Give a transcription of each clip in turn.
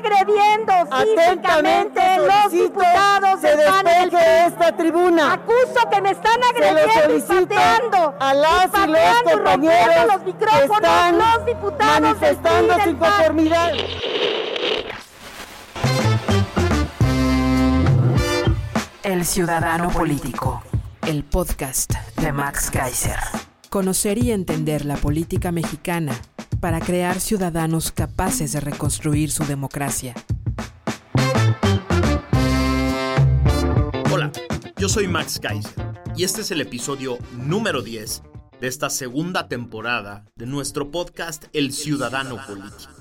Agrediendo físicamente Atentamente los diputados se despeje de esta tribuna. Acuso que me están agrediendo y pateando. a las y los pateando, compañeros rompiendo los que micrófonos, están los diputados manifestando su inconformidad. El Ciudadano Político, el podcast de Max Kaiser. Conocer y entender la política mexicana para crear ciudadanos capaces de reconstruir su democracia. Hola, yo soy Max Kaiser y este es el episodio número 10 de esta segunda temporada de nuestro podcast El Ciudadano Político.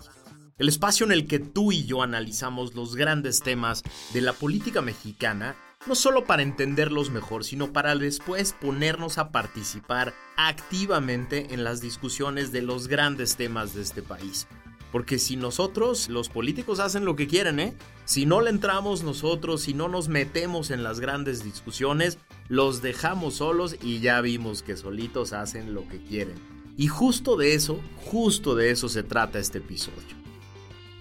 El espacio en el que tú y yo analizamos los grandes temas de la política mexicana, no solo para entenderlos mejor, sino para después ponernos a participar activamente en las discusiones de los grandes temas de este país. Porque si nosotros, los políticos, hacen lo que quieren, ¿eh? Si no le entramos nosotros, si no nos metemos en las grandes discusiones, los dejamos solos y ya vimos que solitos hacen lo que quieren. Y justo de eso, justo de eso se trata este episodio.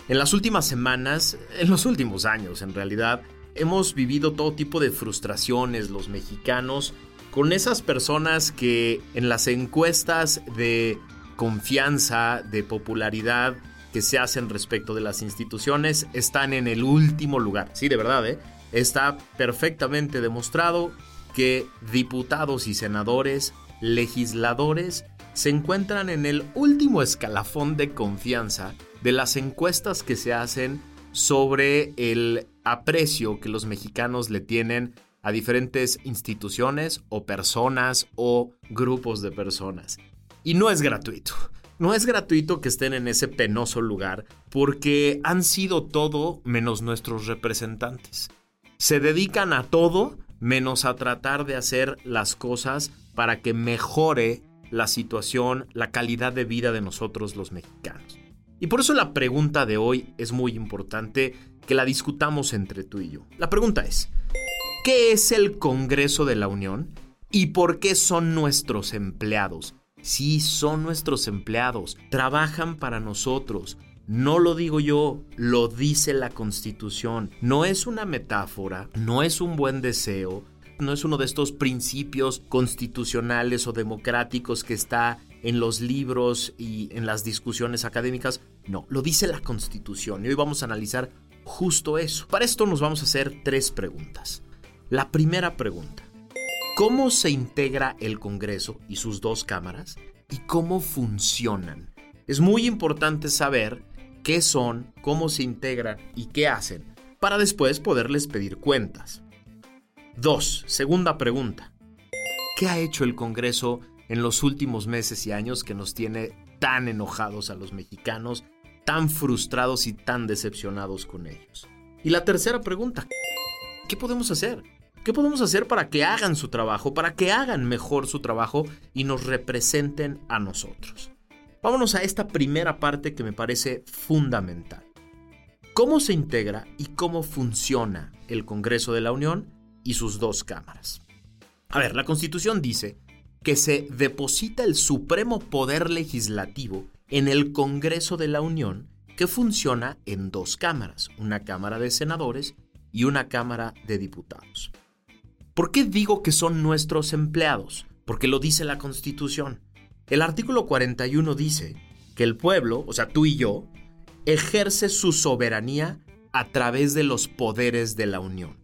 En las últimas semanas, en los últimos años en realidad, hemos vivido todo tipo de frustraciones los mexicanos con esas personas que en las encuestas de confianza, de popularidad que se hacen respecto de las instituciones están en el último lugar. Sí, de verdad, ¿eh? Está perfectamente demostrado que diputados y senadores, legisladores, se encuentran en el último escalafón de confianza de las encuestas que se hacen sobre el aprecio que los mexicanos le tienen a diferentes instituciones o personas o grupos de personas. Y no es gratuito. No es gratuito que estén en ese penoso lugar porque han sido todo menos nuestros representantes. Se dedican a todo menos a tratar de hacer las cosas para que mejore la situación, la calidad de vida de nosotros los mexicanos. Y por eso la pregunta de hoy es muy importante que la discutamos entre tú y yo. La pregunta es, ¿qué es el Congreso de la Unión y por qué son nuestros empleados? Sí, son nuestros empleados, trabajan para nosotros. No lo digo yo, lo dice la Constitución. No es una metáfora, no es un buen deseo, no es uno de estos principios constitucionales o democráticos que está en los libros y en las discusiones académicas. No, lo dice la Constitución y hoy vamos a analizar justo eso. Para esto nos vamos a hacer tres preguntas. La primera pregunta, ¿cómo se integra el Congreso y sus dos cámaras y cómo funcionan? Es muy importante saber qué son, cómo se integran y qué hacen para después poderles pedir cuentas. 2. Segunda pregunta. ¿Qué ha hecho el Congreso en los últimos meses y años que nos tiene tan enojados a los mexicanos, tan frustrados y tan decepcionados con ellos? Y la tercera pregunta. ¿Qué podemos hacer? ¿Qué podemos hacer para que hagan su trabajo, para que hagan mejor su trabajo y nos representen a nosotros? Vámonos a esta primera parte que me parece fundamental. ¿Cómo se integra y cómo funciona el Congreso de la Unión y sus dos cámaras? A ver, la Constitución dice que se deposita el supremo poder legislativo en el Congreso de la Unión que funciona en dos cámaras, una Cámara de Senadores y una Cámara de Diputados. ¿Por qué digo que son nuestros empleados? Porque lo dice la Constitución. El artículo 41 dice que el pueblo, o sea, tú y yo, ejerce su soberanía a través de los poderes de la Unión.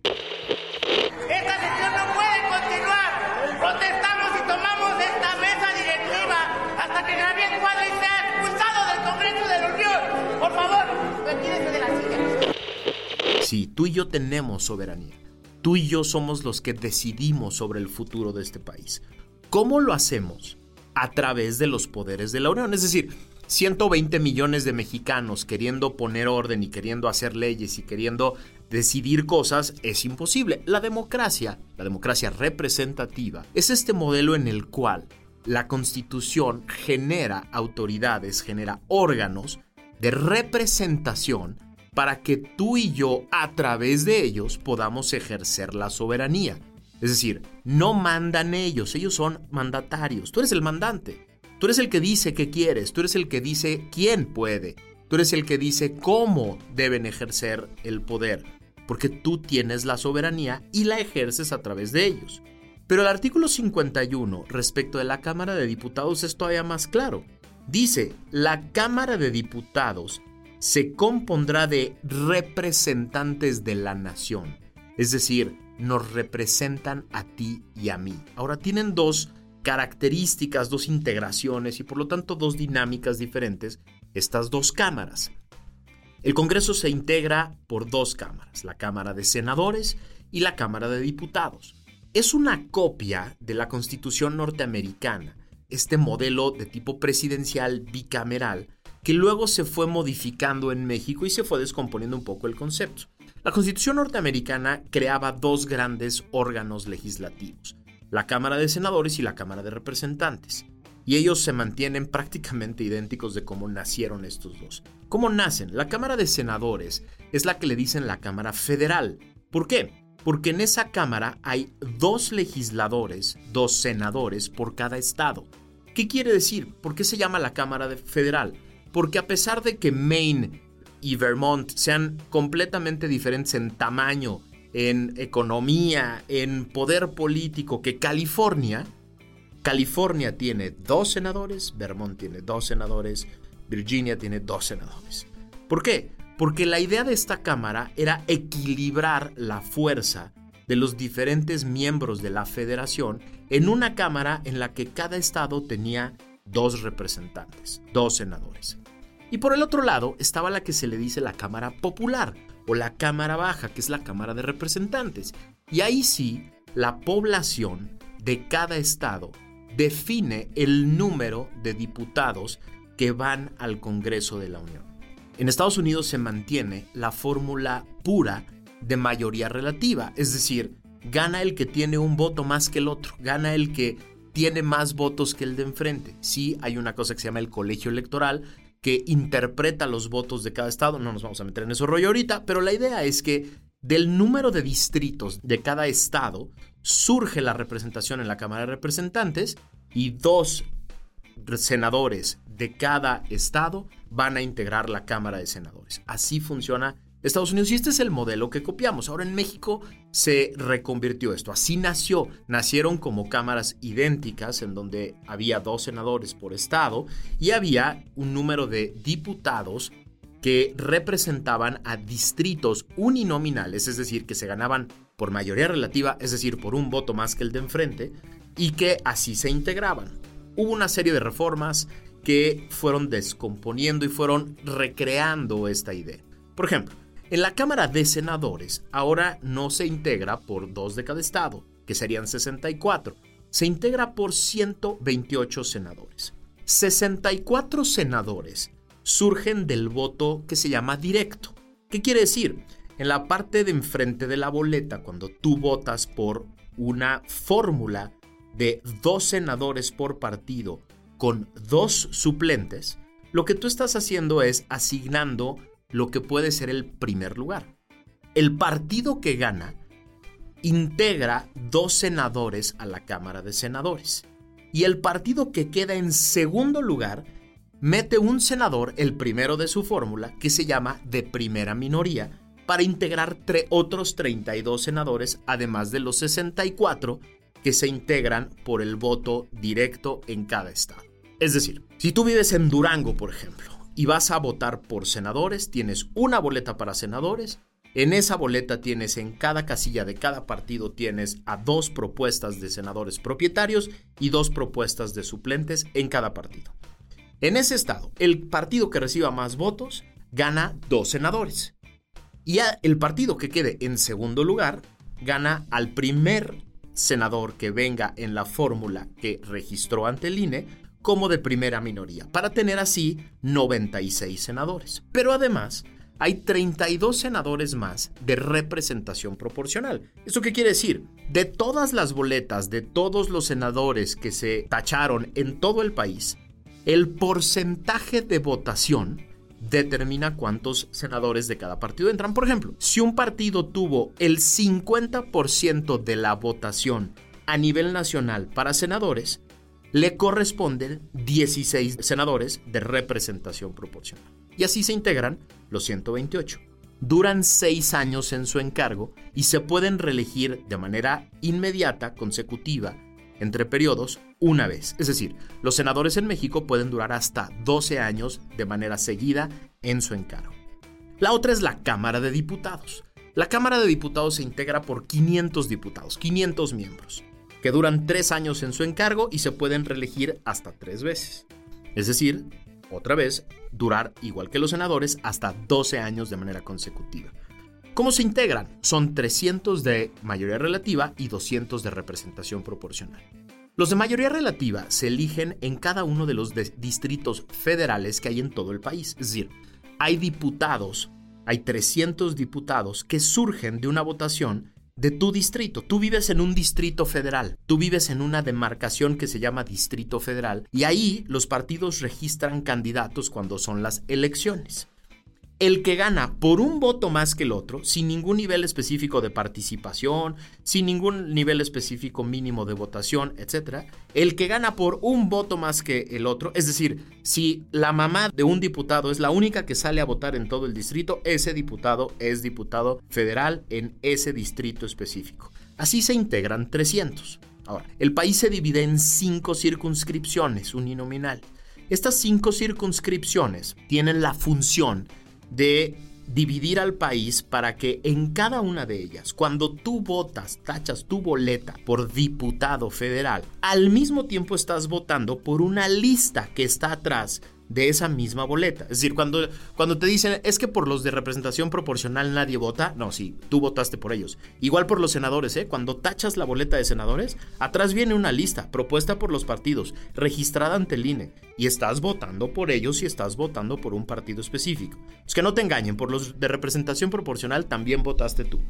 Tú y yo tenemos soberanía. Tú y yo somos los que decidimos sobre el futuro de este país. ¿Cómo lo hacemos? A través de los poderes de la Unión. Es decir, 120 millones de mexicanos queriendo poner orden y queriendo hacer leyes y queriendo decidir cosas es imposible. La democracia, la democracia representativa, es este modelo en el cual la constitución genera autoridades, genera órganos de representación para que tú y yo a través de ellos podamos ejercer la soberanía. Es decir, no mandan ellos, ellos son mandatarios, tú eres el mandante. Tú eres el que dice qué quieres, tú eres el que dice quién puede, tú eres el que dice cómo deben ejercer el poder, porque tú tienes la soberanía y la ejerces a través de ellos. Pero el artículo 51 respecto de la Cámara de Diputados es todavía más claro. Dice, la Cámara de Diputados se compondrá de representantes de la nación. Es decir, nos representan a ti y a mí. Ahora tienen dos características, dos integraciones y por lo tanto dos dinámicas diferentes estas dos cámaras. El Congreso se integra por dos cámaras, la Cámara de Senadores y la Cámara de Diputados. Es una copia de la Constitución norteamericana, este modelo de tipo presidencial bicameral que luego se fue modificando en México y se fue descomponiendo un poco el concepto. La Constitución norteamericana creaba dos grandes órganos legislativos, la Cámara de Senadores y la Cámara de Representantes. Y ellos se mantienen prácticamente idénticos de cómo nacieron estos dos. ¿Cómo nacen? La Cámara de Senadores es la que le dicen la Cámara Federal. ¿Por qué? Porque en esa Cámara hay dos legisladores, dos senadores por cada estado. ¿Qué quiere decir? ¿Por qué se llama la Cámara Federal? Porque a pesar de que Maine y Vermont sean completamente diferentes en tamaño, en economía, en poder político que California. California tiene dos senadores, Vermont tiene dos senadores, Virginia tiene dos senadores. ¿Por qué? Porque la idea de esta Cámara era equilibrar la fuerza de los diferentes miembros de la federación en una Cámara en la que cada estado tenía dos representantes, dos senadores. Y por el otro lado estaba la que se le dice la Cámara Popular, o la Cámara Baja, que es la Cámara de Representantes. Y ahí sí, la población de cada estado define el número de diputados que van al Congreso de la Unión. En Estados Unidos se mantiene la fórmula pura de mayoría relativa, es decir, gana el que tiene un voto más que el otro, gana el que tiene más votos que el de enfrente. Sí, hay una cosa que se llama el colegio electoral, que interpreta los votos de cada estado. No nos vamos a meter en ese rollo ahorita, pero la idea es que del número de distritos de cada estado surge la representación en la Cámara de Representantes y dos senadores de cada estado van a integrar la Cámara de Senadores. Así funciona Estados Unidos. Y este es el modelo que copiamos. Ahora en México se reconvirtió esto. Así nació. Nacieron como cámaras idénticas en donde había dos senadores por estado y había un número de diputados que representaban a distritos uninominales, es decir, que se ganaban por mayoría relativa, es decir, por un voto más que el de enfrente, y que así se integraban. Hubo una serie de reformas que fueron descomponiendo y fueron recreando esta idea. Por ejemplo, en la Cámara de Senadores ahora no se integra por dos de cada estado, que serían 64. Se integra por 128 senadores. 64 senadores surgen del voto que se llama directo. ¿Qué quiere decir? En la parte de enfrente de la boleta, cuando tú votas por una fórmula de dos senadores por partido con dos suplentes, lo que tú estás haciendo es asignando lo que puede ser el primer lugar. El partido que gana integra dos senadores a la Cámara de Senadores. Y el partido que queda en segundo lugar mete un senador, el primero de su fórmula, que se llama de primera minoría, para integrar otros 32 senadores, además de los 64 que se integran por el voto directo en cada estado. Es decir, si tú vives en Durango, por ejemplo, y vas a votar por senadores, tienes una boleta para senadores. En esa boleta tienes en cada casilla de cada partido tienes a dos propuestas de senadores propietarios y dos propuestas de suplentes en cada partido. En ese estado, el partido que reciba más votos gana dos senadores. Y el partido que quede en segundo lugar gana al primer senador que venga en la fórmula que registró ante el INE como de primera minoría, para tener así 96 senadores. Pero además, hay 32 senadores más de representación proporcional. ¿Esto qué quiere decir? De todas las boletas de todos los senadores que se tacharon en todo el país, el porcentaje de votación determina cuántos senadores de cada partido entran. Por ejemplo, si un partido tuvo el 50% de la votación a nivel nacional para senadores, le corresponden 16 senadores de representación proporcional. Y así se integran los 128. Duran seis años en su encargo y se pueden reelegir de manera inmediata, consecutiva, entre periodos, una vez. Es decir, los senadores en México pueden durar hasta 12 años de manera seguida en su encargo. La otra es la Cámara de Diputados. La Cámara de Diputados se integra por 500 diputados, 500 miembros, que duran tres años en su encargo y se pueden reelegir hasta tres veces. Es decir, otra vez, durar, igual que los senadores, hasta 12 años de manera consecutiva. ¿Cómo se integran? Son 300 de mayoría relativa y 200 de representación proporcional. Los de mayoría relativa se eligen en cada uno de los distritos federales que hay en todo el país. Es decir, hay diputados, hay 300 diputados que surgen de una votación de tu distrito. Tú vives en un distrito federal, tú vives en una demarcación que se llama distrito federal y ahí los partidos registran candidatos cuando son las elecciones el que gana por un voto más que el otro, sin ningún nivel específico de participación, sin ningún nivel específico mínimo de votación, etc., el que gana por un voto más que el otro, es decir, si la mamá de un diputado es la única que sale a votar en todo el distrito, ese diputado es diputado federal en ese distrito específico. Así se integran 300. Ahora, el país se divide en cinco circunscripciones uninominal. Estas cinco circunscripciones tienen la función de dividir al país para que en cada una de ellas, cuando tú votas, tachas tu boleta por diputado federal, al mismo tiempo estás votando por una lista que está atrás de esa misma boleta. Es decir, cuando, cuando te dicen, es que por los de representación proporcional nadie vota, no, sí, tú votaste por ellos. Igual por los senadores, ¿eh? Cuando tachas la boleta de senadores, atrás viene una lista propuesta por los partidos, registrada ante el INE, y estás votando por ellos y estás votando por un partido específico. Es que no te engañen, por los de representación proporcional también votaste tú.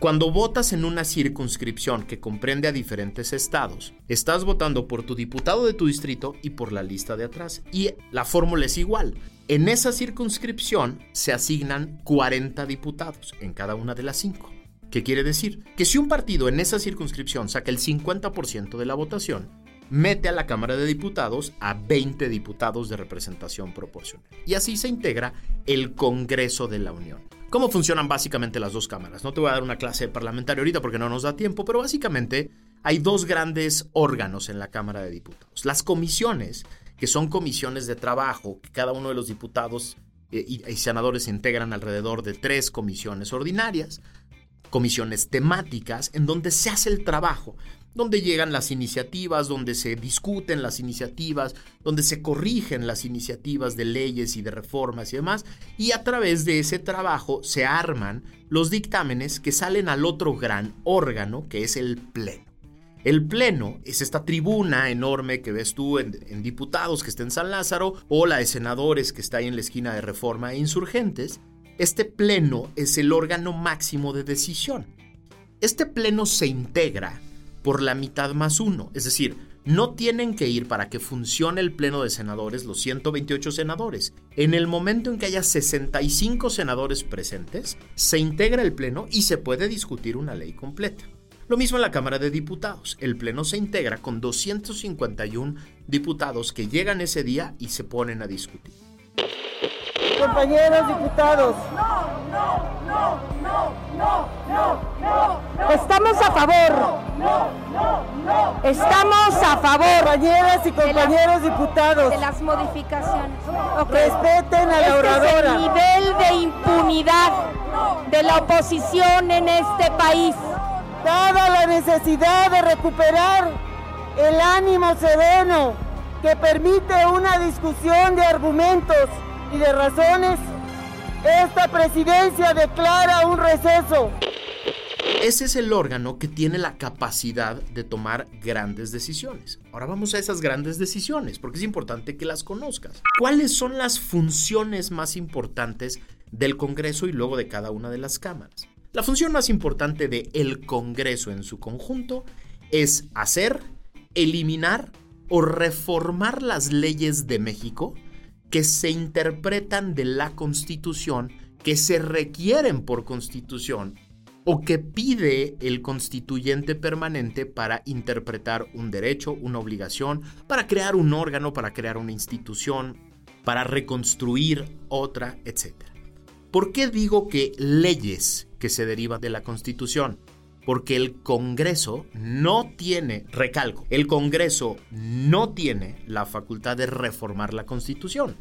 Cuando votas en una circunscripción que comprende a diferentes estados, estás votando por tu diputado de tu distrito y por la lista de atrás. Y la fórmula es igual. En esa circunscripción se asignan 40 diputados en cada una de las cinco. ¿Qué quiere decir? Que si un partido en esa circunscripción saca el 50% de la votación, mete a la Cámara de Diputados a 20 diputados de representación proporcional. Y así se integra el Congreso de la Unión. ¿Cómo funcionan básicamente las dos cámaras? No te voy a dar una clase parlamentaria ahorita porque no nos da tiempo, pero básicamente hay dos grandes órganos en la Cámara de Diputados. Las comisiones, que son comisiones de trabajo, que cada uno de los diputados eh, y, senadores se integran alrededor de tres comisiones ordinarias, comisiones temáticas, en donde se hace el trabajo donde llegan las iniciativas, donde se discuten las iniciativas, donde se corrigen las iniciativas de leyes y de reformas y demás, y a través de ese trabajo se arman los dictámenes que salen al otro gran órgano, que es el Pleno. El Pleno es esta tribuna enorme que ves tú en, diputados que está en San Lázaro o la de senadores que está ahí en la esquina de Reforma e Insurgentes. Este Pleno es el órgano máximo de decisión. Este Pleno se integra por la mitad más uno. Es decir, no tienen que ir para que funcione el Pleno de Senadores los 128 senadores. En el momento en que haya 65 senadores presentes, se integra el Pleno y se puede discutir una ley completa. Lo mismo en la Cámara de Diputados. El Pleno se integra con 251 diputados que llegan ese día y se ponen a discutir. Compañeros diputados. No, no, no, no, no, no, no. Estamos a favor. No, no, no. Estamos a favor. Compañeras y compañeros diputados. De las modificaciones. Respeten a la oradora. Este es el nivel de impunidad de la oposición en este país. Dada la necesidad de recuperar el ánimo sereno que permite una discusión de argumentos y de razones, esta presidencia declara un receso. Ese es el órgano que tiene la capacidad de tomar grandes decisiones. Ahora vamos a esas grandes decisiones, porque es importante que las conozcas. ¿Cuáles son las funciones más importantes del Congreso y luego de cada una de las cámaras? La función más importante del el Congreso en su conjunto es hacer, eliminar o reformar las leyes de México que se interpretan de la Constitución, que se requieren por Constitución o que pide el constituyente permanente para interpretar un derecho, una obligación, para crear un órgano, para crear una institución, para reconstruir otra, etc. ¿Por qué digo que leyes que se derivan de la Constitución? Porque el Congreso no tiene, recalco, el Congreso no tiene la facultad de reformar la Constitución.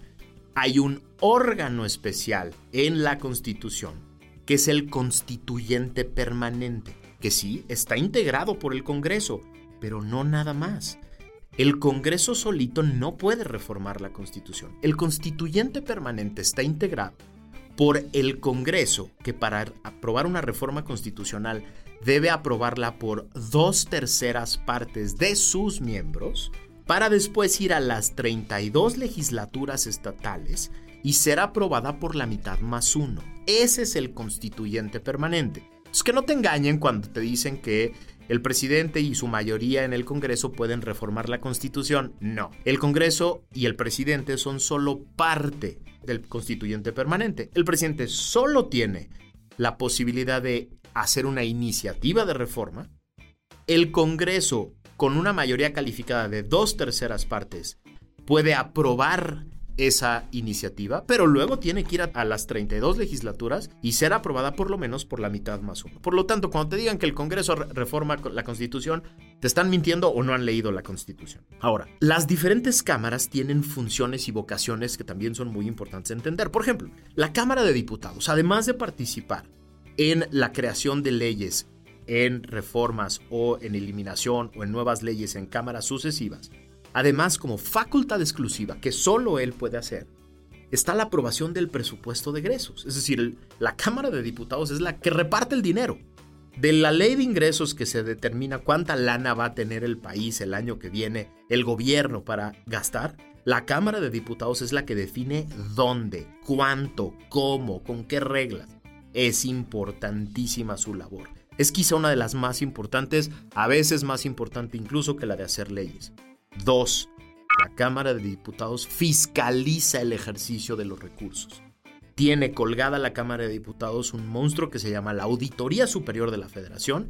Hay un órgano especial en la Constitución que es el constituyente permanente, que sí está integrado por el Congreso, pero no nada más. El Congreso solito no puede reformar la Constitución. El constituyente permanente está integrado por el Congreso, que para aprobar una reforma constitucional debe aprobarla por dos terceras partes de sus miembros, para después ir a las 32 legislaturas estatales y será aprobada por la mitad más uno. Ese es el constituyente permanente. Es que no te engañen cuando te dicen que el presidente y su mayoría en el Congreso pueden reformar la Constitución. No, el Congreso y el presidente son solo parte del constituyente permanente. El presidente solo tiene la posibilidad de hacer una iniciativa de reforma. El Congreso, con una mayoría calificada de dos terceras partes, puede aprobar esa iniciativa, pero luego tiene que ir a, las 32 legislaturas y ser aprobada por lo menos por la mitad más uno. Por lo tanto, cuando te digan que el Congreso reforma la Constitución, te están mintiendo o no han leído la Constitución. Ahora, las diferentes cámaras tienen funciones y vocaciones que también son muy importantes entender. Por ejemplo, la Cámara de Diputados, además de participar en la creación de leyes, en reformas o en eliminación o en nuevas leyes en cámaras sucesivas, Además, como facultad exclusiva que solo él puede hacer, está la aprobación del presupuesto de egresos. Es decir, la Cámara de Diputados es la que reparte el dinero. De la ley de ingresos que se determina cuánta lana va a tener el país el año que viene, el gobierno para gastar, la Cámara de Diputados es la que define dónde, cuánto, cómo, con qué reglas. Es importantísima su labor. Es quizá una de las más importantes, a veces más importante incluso que la de hacer leyes. Dos, la Cámara de Diputados fiscaliza el ejercicio de los recursos. Tiene colgada la Cámara de Diputados un monstruo que se llama la Auditoría Superior de la Federación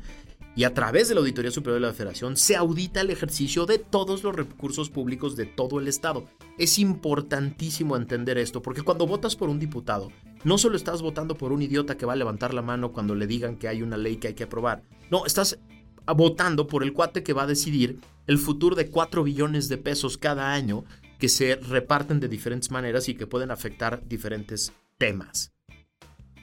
y a través de la Auditoría Superior de la Federación se audita el ejercicio de todos los recursos públicos de todo el Estado. Es importantísimo entender esto porque cuando votas por un diputado, no solo estás votando por un idiota que va a levantar la mano cuando le digan que hay una ley que hay que aprobar, no, estás votando por el cuate que va a decidir el futuro de 4 billones de pesos cada año que se reparten de diferentes maneras y que pueden afectar diferentes temas.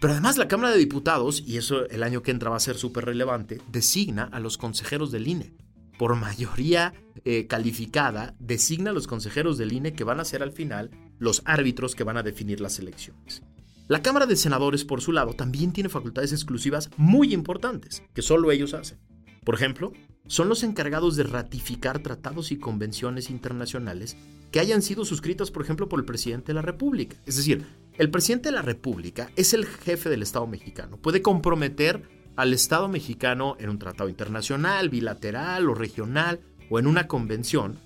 Pero además la Cámara de Diputados, y eso el año que entra va a ser súper relevante, designa a los consejeros del INE. Por mayoría eh, calificada, designa a los consejeros del INE que van a ser al final los árbitros que van a definir las elecciones. La Cámara de Senadores, por su lado, también tiene facultades exclusivas muy importantes, que solo ellos hacen. Por ejemplo, son los encargados de ratificar tratados y convenciones internacionales que hayan sido suscritas, por ejemplo, por el presidente de la República. Es decir, el presidente de la República es el jefe del Estado mexicano. Puede comprometer al Estado mexicano en un tratado internacional, bilateral o regional o en una convención,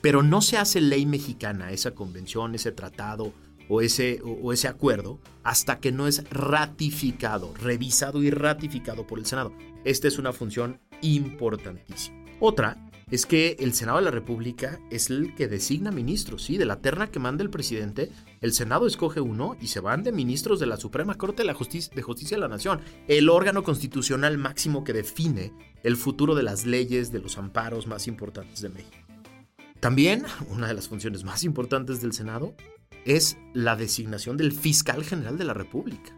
pero no se hace ley mexicana esa convención, ese tratado o ese, o ese acuerdo hasta que no es ratificado, revisado y ratificado por el Senado. Esta es una función importantísimo. Otra es que el Senado de la República es el que designa ministros, ¿sí? De la terna que manda el presidente, el Senado escoge uno y se van de ministros de la Suprema Corte de, la Justicia, de Justicia de la Nación, el órgano constitucional máximo que define el futuro de las leyes, de los amparos más importantes de México. También, una de las funciones más importantes del Senado es la designación del fiscal general de la República.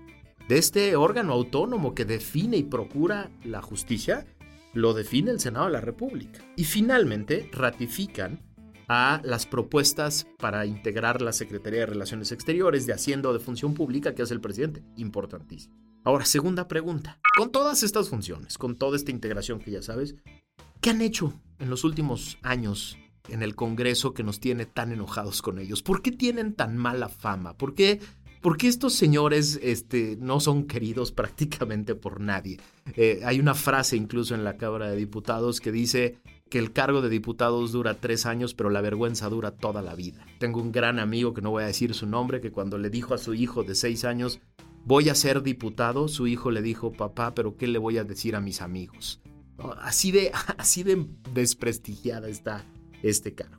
De este órgano autónomo que define y procura la justicia, lo define el Senado de la República. Y finalmente ratifican a las propuestas para integrar la Secretaría de Relaciones Exteriores, de Hacienda o de Función Pública que hace el presidente. Importantísimo. Ahora, segunda pregunta. Con todas estas funciones, con toda esta integración que ya sabes, ¿qué han hecho en los últimos años en el Congreso que nos tiene tan enojados con ellos? ¿Por qué tienen tan mala fama? ¿Por qué, por qué estos señores este, no son queridos prácticamente por nadie? Eh, hay una frase incluso en la Cámara de Diputados que dice que el cargo de diputados dura tres años, pero la vergüenza dura toda la vida. Tengo un gran amigo que no voy a decir su nombre, que cuando le dijo a su hijo de seis años, voy a ser diputado, su hijo le dijo, papá, pero ¿qué le voy a decir a mis amigos? Así de, así de desprestigiada está este cargo.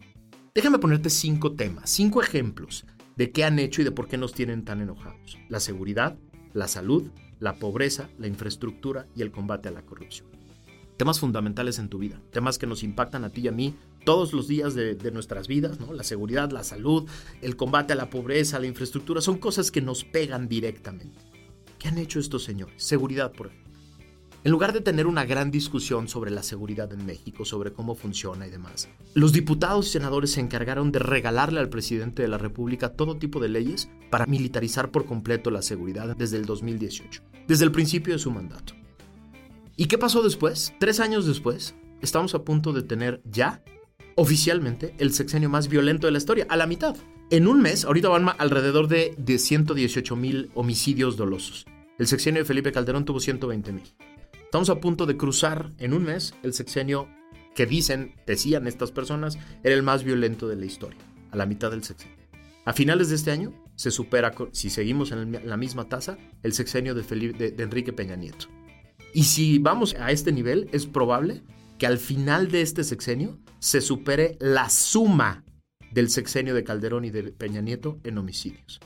Déjame ponerte cinco temas, cinco ejemplos de qué han hecho y de por qué nos tienen tan enojados. La seguridad, la salud, la pobreza, la infraestructura y el combate a la corrupción. Temas fundamentales en tu vida, temas que nos impactan a ti y a mí todos los días de, nuestras vidas, ¿no? La seguridad, la salud, el combate a la pobreza, la infraestructura, son cosas que nos pegan directamente. ¿Qué han hecho estos señores? Seguridad, por ejemplo. En lugar de tener una gran discusión sobre la seguridad en México, sobre cómo funciona y demás, los diputados y senadores se encargaron de regalarle al presidente de la República todo tipo de leyes para militarizar por completo la seguridad desde el 2018, desde el principio de su mandato. ¿Y qué pasó después? Tres años después, estamos a punto de tener ya oficialmente el sexenio más violento de la historia, a la mitad. En un mes, ahorita van alrededor de, de 118 mil homicidios dolosos. El sexenio de Felipe Calderón tuvo 120 mil. Estamos a punto de cruzar en un mes el sexenio que dicen, decían estas personas, era el más violento de la historia, a la mitad del sexenio. A finales de este año se supera, si seguimos en la misma tasa, el sexenio de, Felipe, de Enrique Peña Nieto. Y si vamos a este nivel, es probable que al final de este sexenio se supere la suma del sexenio de Calderón y de Peña Nieto en homicidios.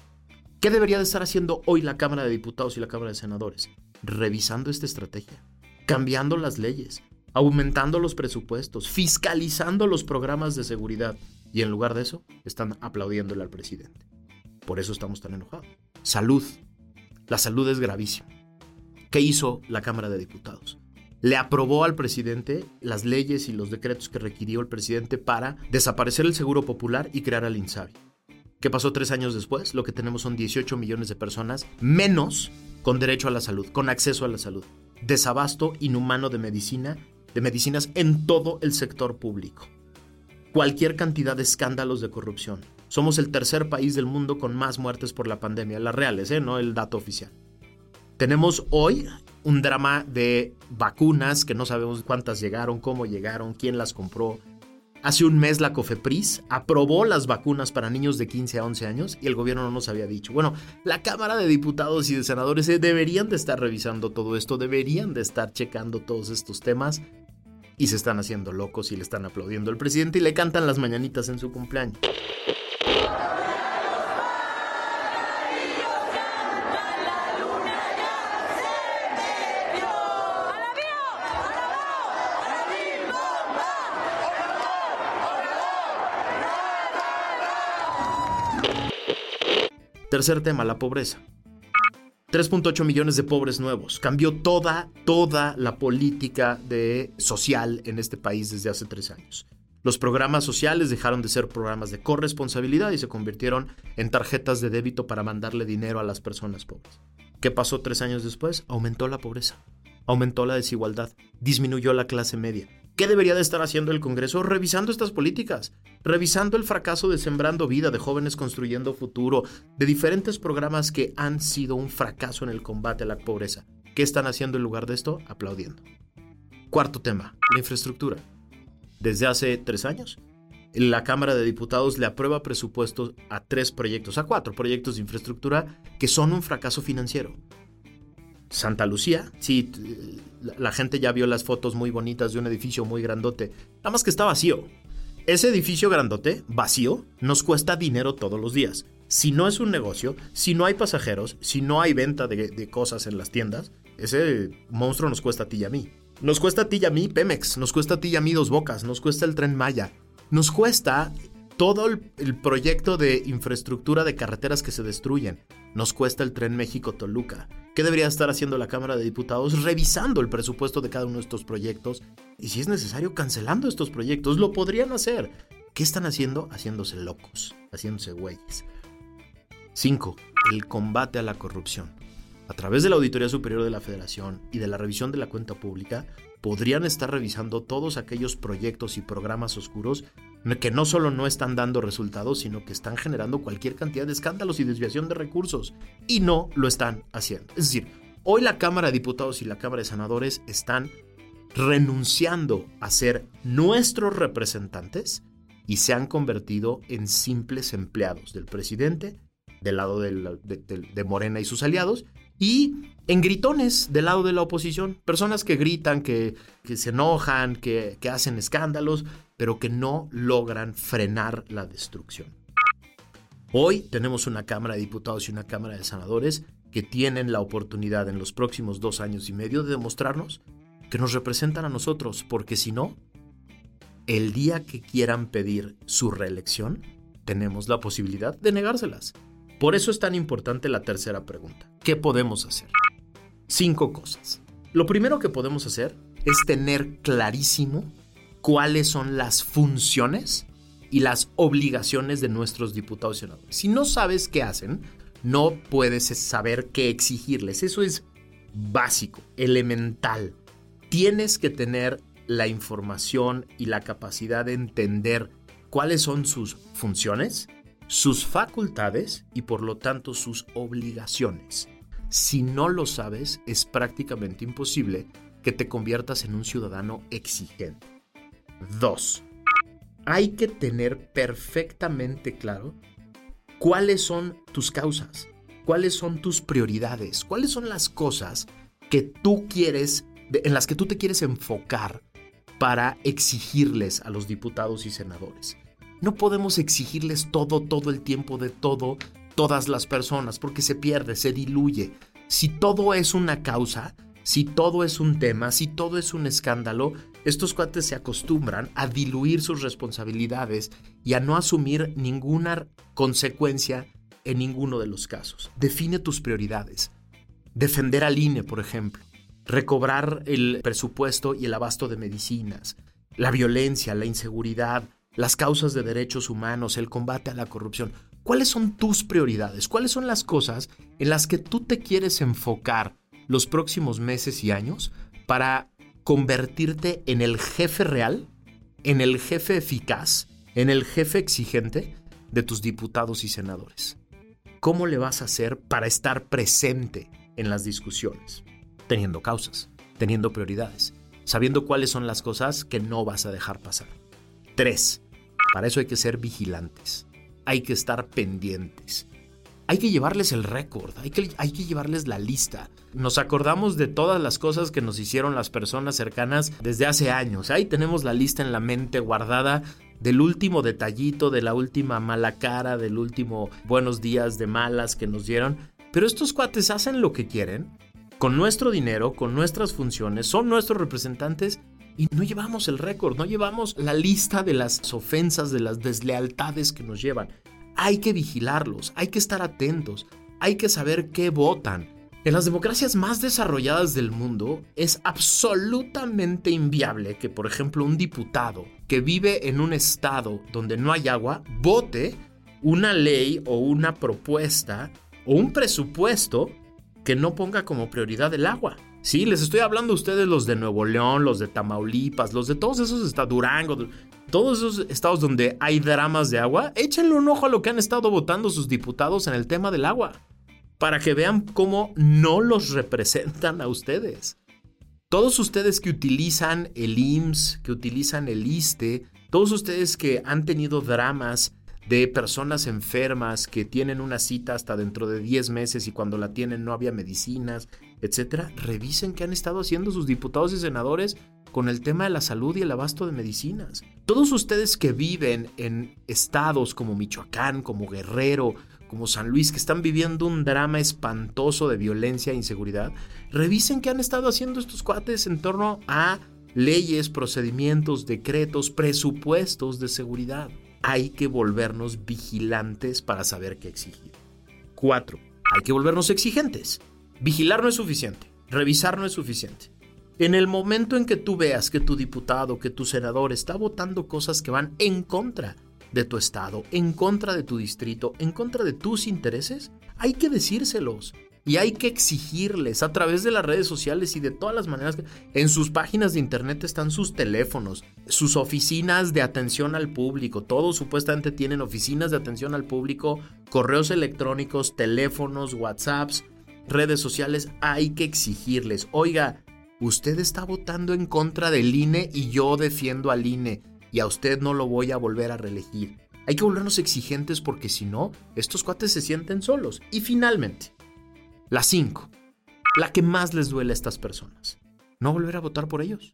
¿Qué debería de estar haciendo hoy la Cámara de Diputados y la Cámara de Senadores? Revisando esta estrategia, cambiando las leyes, aumentando los presupuestos, fiscalizando los programas de seguridad. Y en lugar de eso, están aplaudiéndole al presidente. Por eso estamos tan enojados. Salud. La salud es gravísima. ¿Qué hizo la Cámara de Diputados? le aprobó al presidente las leyes y los decretos que requirió el presidente para desaparecer el Seguro Popular y crear al INSABI. ¿Qué pasó tres años después? Lo que tenemos son 18 millones de personas menos con derecho a la salud, con acceso a la salud. Desabasto inhumano de medicina, de medicinas en todo el sector público. Cualquier cantidad de escándalos de corrupción. Somos el tercer país del mundo con más muertes por la pandemia, las reales, ¿eh? no el dato oficial. Tenemos hoy un drama de vacunas que no sabemos cuántas llegaron, cómo llegaron, quién las compró. Hace un mes la COFEPRIS aprobó las vacunas para niños de 15 a 11 años y el gobierno no nos había dicho. Bueno, la Cámara de Diputados y de Senadores eh, deberían de estar revisando todo esto, deberían de estar checando todos estos temas y se están haciendo locos y le están aplaudiendo al presidente y le cantan las mañanitas en su cumpleaños. Tercer tema, la pobreza. 3.8 millones de pobres nuevos. Cambió toda, toda la política de social en este país desde hace tres años. Los programas sociales dejaron de ser programas de corresponsabilidad y se convirtieron en tarjetas de débito para mandarle dinero a las personas pobres. ¿Qué pasó tres años después? Aumentó la pobreza, aumentó la desigualdad, disminuyó la clase media, ¿Qué debería de estar haciendo el Congreso? Revisando estas políticas, revisando el fracaso de Sembrando Vida, de Jóvenes Construyendo Futuro, de diferentes programas que han sido un fracaso en el combate a la pobreza. ¿Qué están haciendo en lugar de esto? Aplaudiendo. Cuarto tema, la infraestructura. Desde hace tres años, la Cámara de Diputados le aprueba presupuestos a tres proyectos, a cuatro proyectos de infraestructura que son un fracaso financiero. Santa Lucía, sí, la gente ya vio las fotos muy bonitas de un edificio muy grandote, nada más que está vacío. Ese edificio grandote, vacío, nos cuesta dinero todos los días. Si no es un negocio, si no hay pasajeros, si no hay venta de, cosas en las tiendas, ese monstruo nos cuesta a ti y a mí. Nos cuesta a ti y a mí Pemex, nos cuesta a ti y a mí Dos Bocas, nos cuesta el tren Maya, nos cuesta todo el, proyecto de infraestructura de carreteras que se destruyen. Nos cuesta el tren México-Toluca. ¿Qué debería estar haciendo la Cámara de Diputados? Revisando el presupuesto de cada uno de estos proyectos y si es necesario cancelando estos proyectos. Lo podrían hacer. ¿Qué están haciendo? Haciéndose locos, haciéndose güeyes. 5. El combate a la corrupción. A través de la Auditoría Superior de la Federación y de la revisión de la cuenta pública, podrían estar revisando todos aquellos proyectos y programas oscuros que no solo no están dando resultados, sino que están generando cualquier cantidad de escándalos y desviación de recursos. Y no lo están haciendo. Es decir, hoy la Cámara de Diputados y la Cámara de Senadores están renunciando a ser nuestros representantes y se han convertido en simples empleados del presidente, del lado de, Morena y sus aliados, y en gritones del lado de la oposición, personas que gritan, que, se enojan, que, que hacen escándalos, pero que no logran frenar la destrucción. Hoy tenemos una Cámara de Diputados y una Cámara de Senadores que tienen la oportunidad en los próximos dos años y medio de demostrarnos que nos representan a nosotros, porque si no, el día que quieran pedir su reelección, tenemos la posibilidad de negárselas. Por eso es tan importante la tercera pregunta. ¿Qué podemos hacer? Cinco cosas. Lo primero que podemos hacer es tener clarísimo cuáles son las funciones y las obligaciones de nuestros diputados y senadores. Si no sabes qué hacen, no puedes saber qué exigirles. Eso es básico, elemental tienes que tener la información y la capacidad de entender cuáles son sus funciones, sus facultades y por lo tanto sus obligaciones. Si no lo sabes, es prácticamente imposible que te conviertas en un ciudadano exigente. 2. Hay que tener perfectamente claro cuáles son tus causas, cuáles son tus prioridades, cuáles son las cosas que tú quieres en las que tú te quieres enfocar para exigirles a los diputados y senadores. No podemos exigirles todo, todo el tiempo de todo, todas las personas, porque se pierde, se diluye. Si todo es una causa, si todo es un tema, si todo es un escándalo, estos cuates se acostumbran a diluir sus responsabilidades y a no asumir ninguna consecuencia en ninguno de los casos. Define tus prioridades. Defender al INE, por ejemplo recobrar el presupuesto y el abasto de medicinas, la violencia, la inseguridad, las causas de derechos humanos, el combate a la corrupción. ¿Cuáles son tus prioridades? ¿Cuáles son las cosas en las que tú te quieres enfocar los próximos meses y años para convertirte en el jefe real, en el jefe eficaz, en el jefe exigente de tus diputados y senadores? ¿Cómo le vas a hacer para estar presente en las discusiones? teniendo causas, teniendo prioridades, sabiendo cuáles son las cosas que no vas a dejar pasar. Tres, para eso hay que ser vigilantes, hay que estar pendientes. Hay que llevarles el récord, hay que, hay que llevarles la lista. Nos acordamos de todas las cosas que nos hicieron las personas cercanas desde hace años. Ahí tenemos la lista en la mente guardada del último detallito, de la última mala cara, del último buenos días de malas que nos dieron. Pero estos cuates hacen lo que quieren con nuestro dinero, con nuestras funciones, son nuestros representantes y no llevamos el récord, no llevamos la lista de las ofensas, de las deslealtades que nos llevan. Hay que vigilarlos, hay que estar atentos, hay que saber qué votan. En las democracias más desarrolladas del mundo es absolutamente inviable que, por ejemplo, un diputado que vive en un estado donde no hay agua vote una ley o una propuesta o un presupuesto que no ponga como prioridad el agua. Sí, les estoy hablando a ustedes los de Nuevo León, los de Tamaulipas, los de todos esos estados, Durango, todos esos estados donde hay dramas de agua, échenle un ojo a lo que han estado votando sus diputados en el tema del agua, para que vean cómo no los representan a ustedes. Todos ustedes que utilizan el IMSS, que utilizan el ISTE, todos ustedes que han tenido dramas de personas enfermas que tienen una cita hasta dentro de 10 meses y cuando la tienen no había medicinas, etcétera, revisen qué han estado haciendo sus diputados y senadores con el tema de la salud y el abasto de medicinas. Todos ustedes que viven en estados como Michoacán, como Guerrero, como San Luis, que están viviendo un drama espantoso de violencia e inseguridad, revisen qué han estado haciendo estos cuates en torno a leyes, procedimientos, decretos, presupuestos de seguridad hay que volvernos vigilantes para saber qué exigir. 4. Hay que volvernos exigentes. Vigilar no es suficiente. Revisar no es suficiente. En el momento en que tú veas que tu diputado, que tu senador está votando cosas que van en contra de tu estado, en contra de tu distrito, en contra de tus intereses, hay que decírselos. Y hay que exigirles a través de las redes sociales y de todas las maneras que en sus páginas de internet están sus teléfonos, sus oficinas de atención al público. Todos supuestamente tienen oficinas de atención al público, correos electrónicos, teléfonos, WhatsApps, redes sociales. Hay que exigirles, oiga, usted está votando en contra del INE y yo defiendo al INE y a usted no lo voy a volver a reelegir. Hay que volvernos exigentes porque si no, estos cuates se sienten solos. Y finalmente, la 5. La que más les duele a estas personas. No volver a votar por ellos.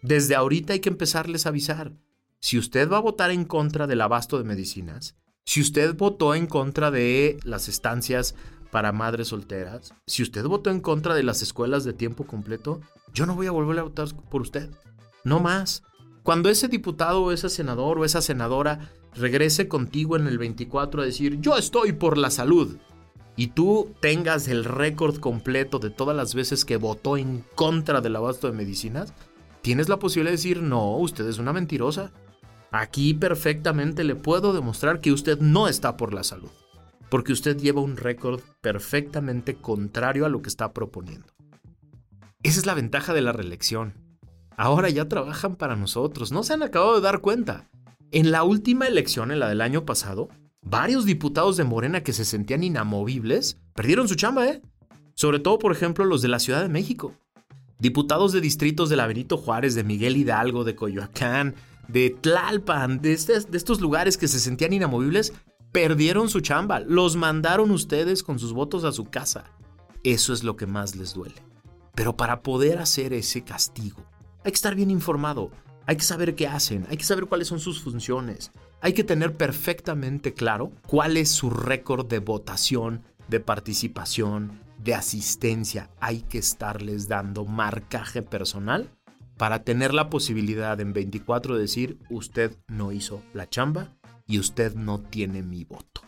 Desde ahorita hay que empezarles a avisar. Si usted va a votar en contra del abasto de medicinas, si usted votó en contra de las estancias para madres solteras, si usted votó en contra de las escuelas de tiempo completo, yo no voy a volver a votar por usted. No más. Cuando ese diputado o ese senador o esa senadora regrese contigo en el 24 a decir, yo estoy por la salud, y tú tengas el récord completo de todas las veces que votó en contra del abasto de medicinas, tienes la posibilidad de decir, no, usted es una mentirosa. Aquí perfectamente le puedo demostrar que usted no está por la salud, porque usted lleva un récord perfectamente contrario a lo que está proponiendo. Esa es la ventaja de la reelección. Ahora ya trabajan para nosotros, no se han acabado de dar cuenta. En la última elección, en la del año pasado, varios diputados de Morena que se sentían inamovibles perdieron su chamba, ¿eh? Sobre todo, por ejemplo, los de la Ciudad de México. Diputados de distritos de la Benito Juárez, de Miguel Hidalgo, de Coyoacán, de Tlalpan, de, de estos lugares que se sentían inamovibles, perdieron su chamba. Los mandaron ustedes con sus votos a su casa. Eso es lo que más les duele. Pero para poder hacer ese castigo, hay que estar bien informado, hay que saber qué hacen, hay que saber cuáles son sus funciones, hay que tener perfectamente claro cuál es su récord de votación, de participación, de asistencia. Hay que estarles dando marcaje personal para tener la posibilidad en 24 de decir, usted no hizo la chamba y usted no tiene mi voto.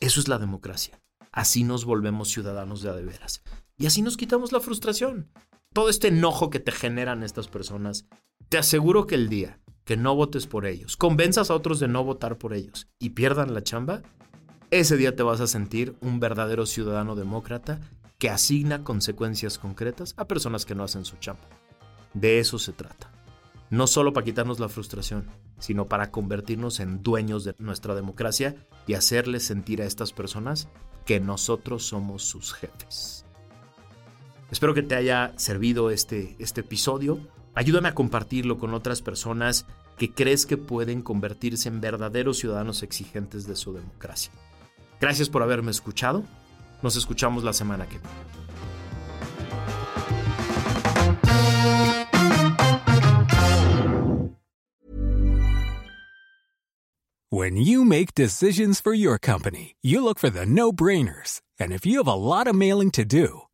Eso es la democracia. Así nos volvemos ciudadanos de a de veras. Y así nos quitamos la frustración todo este enojo que te generan estas personas, te aseguro que el día que no votes por ellos, convenzas a otros de no votar por ellos y pierdan la chamba, ese día te vas a sentir un verdadero ciudadano demócrata que asigna consecuencias concretas a personas que no hacen su chamba. De eso se trata. No solo para quitarnos la frustración, sino para convertirnos en dueños de nuestra democracia y hacerles sentir a estas personas que nosotros somos sus jefes. Espero que te haya servido este, este episodio. Ayúdame a compartirlo con otras personas que crees que pueden convertirse en verdaderos ciudadanos exigentes de su democracia. Gracias por haberme escuchado. Nos escuchamos la semana que viene. When you make decisions for your company, you look for the no-brainers. And if you have a lot of mailing to do,